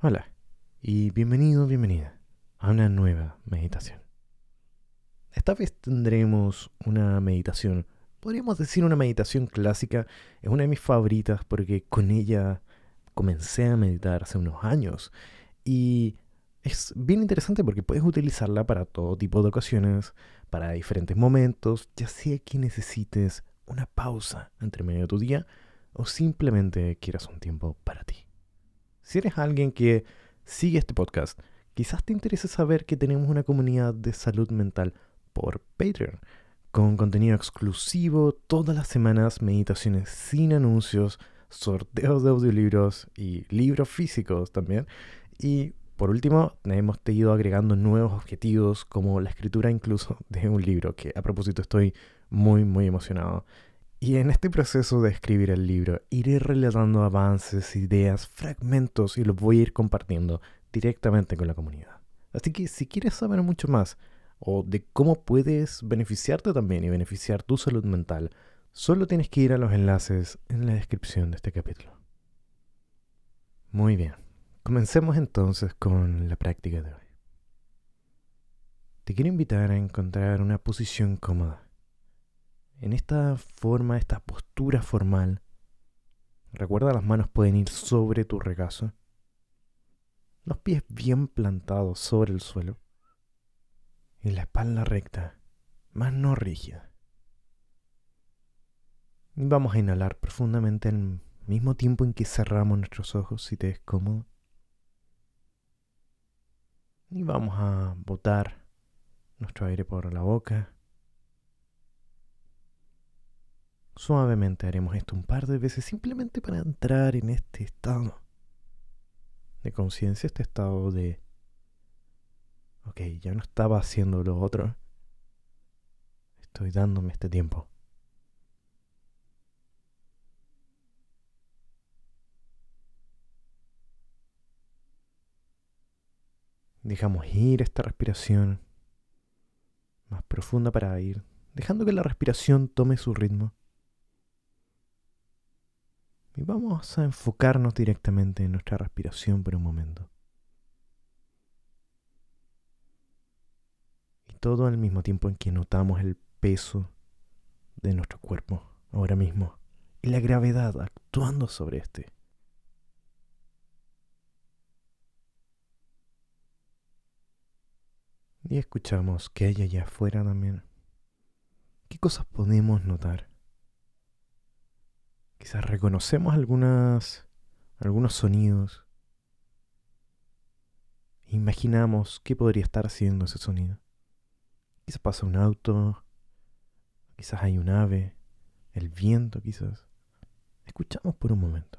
Hola y bienvenido, bienvenida a una nueva meditación. Esta vez tendremos una meditación, podríamos decir una meditación clásica, es una de mis favoritas porque con ella comencé a meditar hace unos años y es bien interesante porque puedes utilizarla para todo tipo de ocasiones, para diferentes momentos, ya sea que necesites una pausa entre medio de tu día o simplemente quieras un tiempo para ti. Si eres alguien que sigue este podcast, quizás te interese saber que tenemos una comunidad de salud mental por Patreon, con contenido exclusivo todas las semanas, meditaciones sin anuncios, sorteos de audiolibros y libros físicos también. Y por último, hemos ido agregando nuevos objetivos como la escritura incluso de un libro, que a propósito estoy muy muy emocionado. Y en este proceso de escribir el libro, iré relatando avances, ideas, fragmentos y los voy a ir compartiendo directamente con la comunidad. Así que si quieres saber mucho más o de cómo puedes beneficiarte también y beneficiar tu salud mental, solo tienes que ir a los enlaces en la descripción de este capítulo. Muy bien, comencemos entonces con la práctica de hoy. Te quiero invitar a encontrar una posición cómoda en esta forma, esta postura formal, recuerda las manos pueden ir sobre tu regazo, los pies bien plantados sobre el suelo y la espalda recta, más no rígida. Y vamos a inhalar profundamente al mismo tiempo en que cerramos nuestros ojos si te es cómodo. Y vamos a botar nuestro aire por la boca Suavemente haremos esto un par de veces simplemente para entrar en este estado de conciencia, este estado de, ok, ya no estaba haciendo lo otro, estoy dándome este tiempo. Dejamos ir esta respiración más profunda para ir, dejando que la respiración tome su ritmo. Y vamos a enfocarnos directamente en nuestra respiración por un momento. Y todo al mismo tiempo en que notamos el peso de nuestro cuerpo ahora mismo y la gravedad actuando sobre este. Y escuchamos que hay allá afuera también. ¿Qué cosas podemos notar? Quizás reconocemos algunas, algunos sonidos. Imaginamos qué podría estar haciendo ese sonido. Quizás pasa un auto, quizás hay un ave, el viento quizás. Escuchamos por un momento.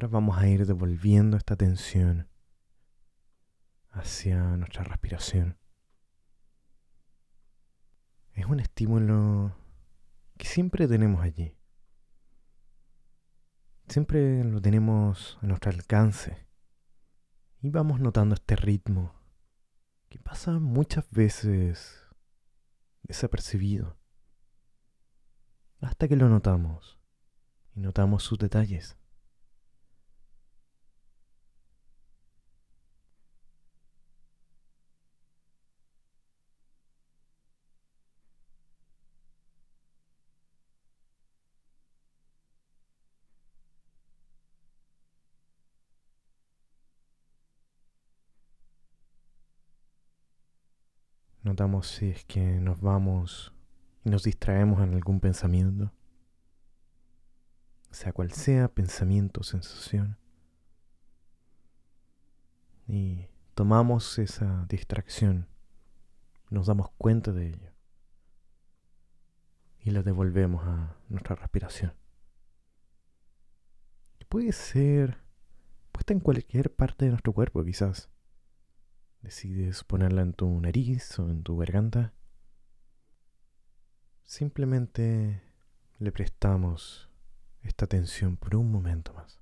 Ahora vamos a ir devolviendo esta tensión hacia nuestra respiración. Es un estímulo que siempre tenemos allí. Siempre lo tenemos a nuestro alcance. Y vamos notando este ritmo que pasa muchas veces desapercibido. Hasta que lo notamos y notamos sus detalles. Notamos si es que nos vamos y nos distraemos en algún pensamiento, sea cual sea, pensamiento, sensación. Y tomamos esa distracción, nos damos cuenta de ello y la devolvemos a nuestra respiración. puede ser puesta en cualquier parte de nuestro cuerpo, quizás decides ponerla en tu nariz o en tu garganta, simplemente le prestamos esta atención por un momento más.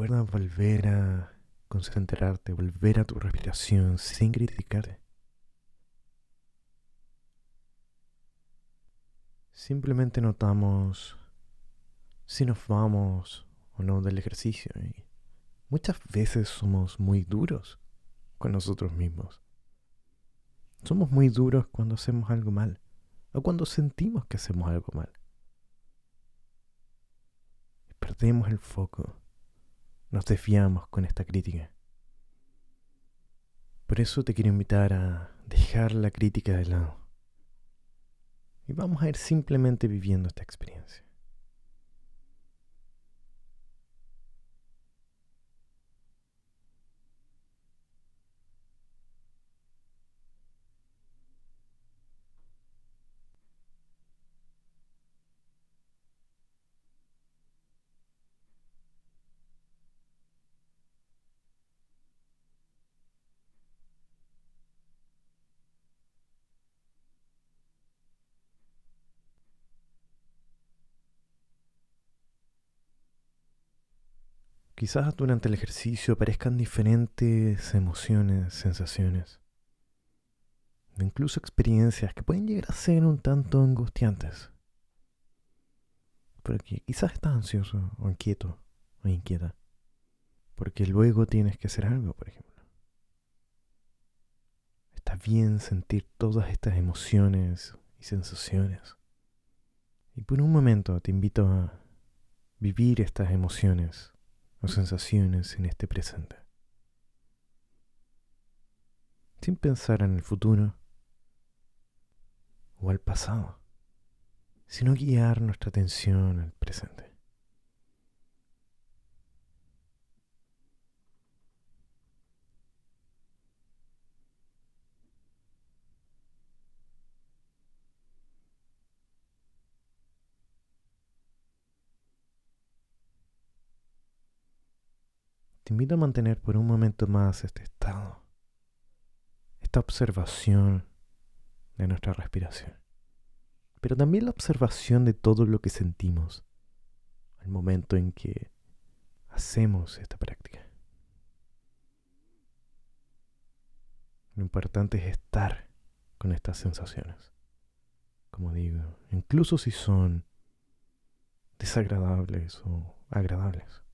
Recuerda volver a concentrarte, volver a tu respiración sin criticarte. Simplemente notamos si nos vamos o no del ejercicio. Muchas veces somos muy duros con nosotros mismos. Somos muy duros cuando hacemos algo mal o cuando sentimos que hacemos algo mal. perdemos el foco nos desviamos con esta crítica. Por eso te quiero invitar a dejar la crítica de lado. Y vamos a ir simplemente viviendo esta experiencia. Quizás durante el ejercicio aparezcan diferentes emociones, sensaciones, incluso experiencias que pueden llegar a ser un tanto angustiantes. Porque quizás estás ansioso o inquieto o inquieta. Porque luego tienes que hacer algo, por ejemplo. Está bien sentir todas estas emociones y sensaciones. Y por un momento te invito a vivir estas emociones o sensaciones en este presente. Sin pensar en el futuro o al pasado, sino guiar nuestra atención al presente. Invito a mantener por un momento más este estado, esta observación de nuestra respiración, pero también la observación de todo lo que sentimos al momento en que hacemos esta práctica. Lo importante es estar con estas sensaciones, como digo, incluso si son desagradables o agradables.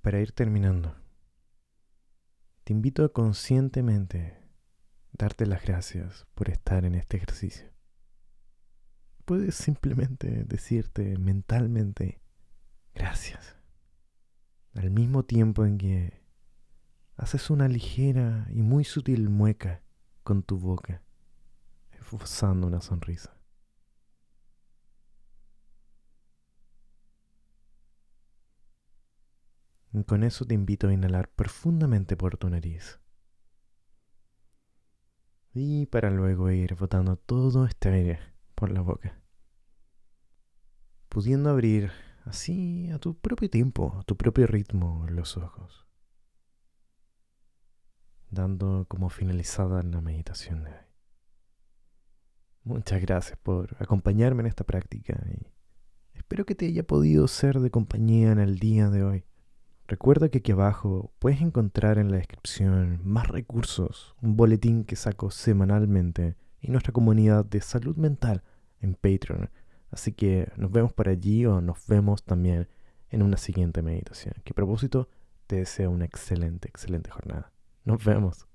Para ir terminando, te invito a conscientemente darte las gracias por estar en este ejercicio. Puedes simplemente decirte mentalmente gracias. Al mismo tiempo en que haces una ligera y muy sutil mueca con tu boca, esbozando una sonrisa. Con eso te invito a inhalar profundamente por tu nariz. y para luego ir botando todo este aire por la boca. Pudiendo abrir así a tu propio tiempo, a tu propio ritmo los ojos. Dando como finalizada la meditación de hoy. Muchas gracias por acompañarme en esta práctica y espero que te haya podido ser de compañía en el día de hoy. Recuerda que aquí abajo puedes encontrar en la descripción más recursos, un boletín que saco semanalmente y nuestra comunidad de salud mental en Patreon. Así que nos vemos por allí o nos vemos también en una siguiente meditación. Que a propósito, te deseo una excelente, excelente jornada. Nos vemos.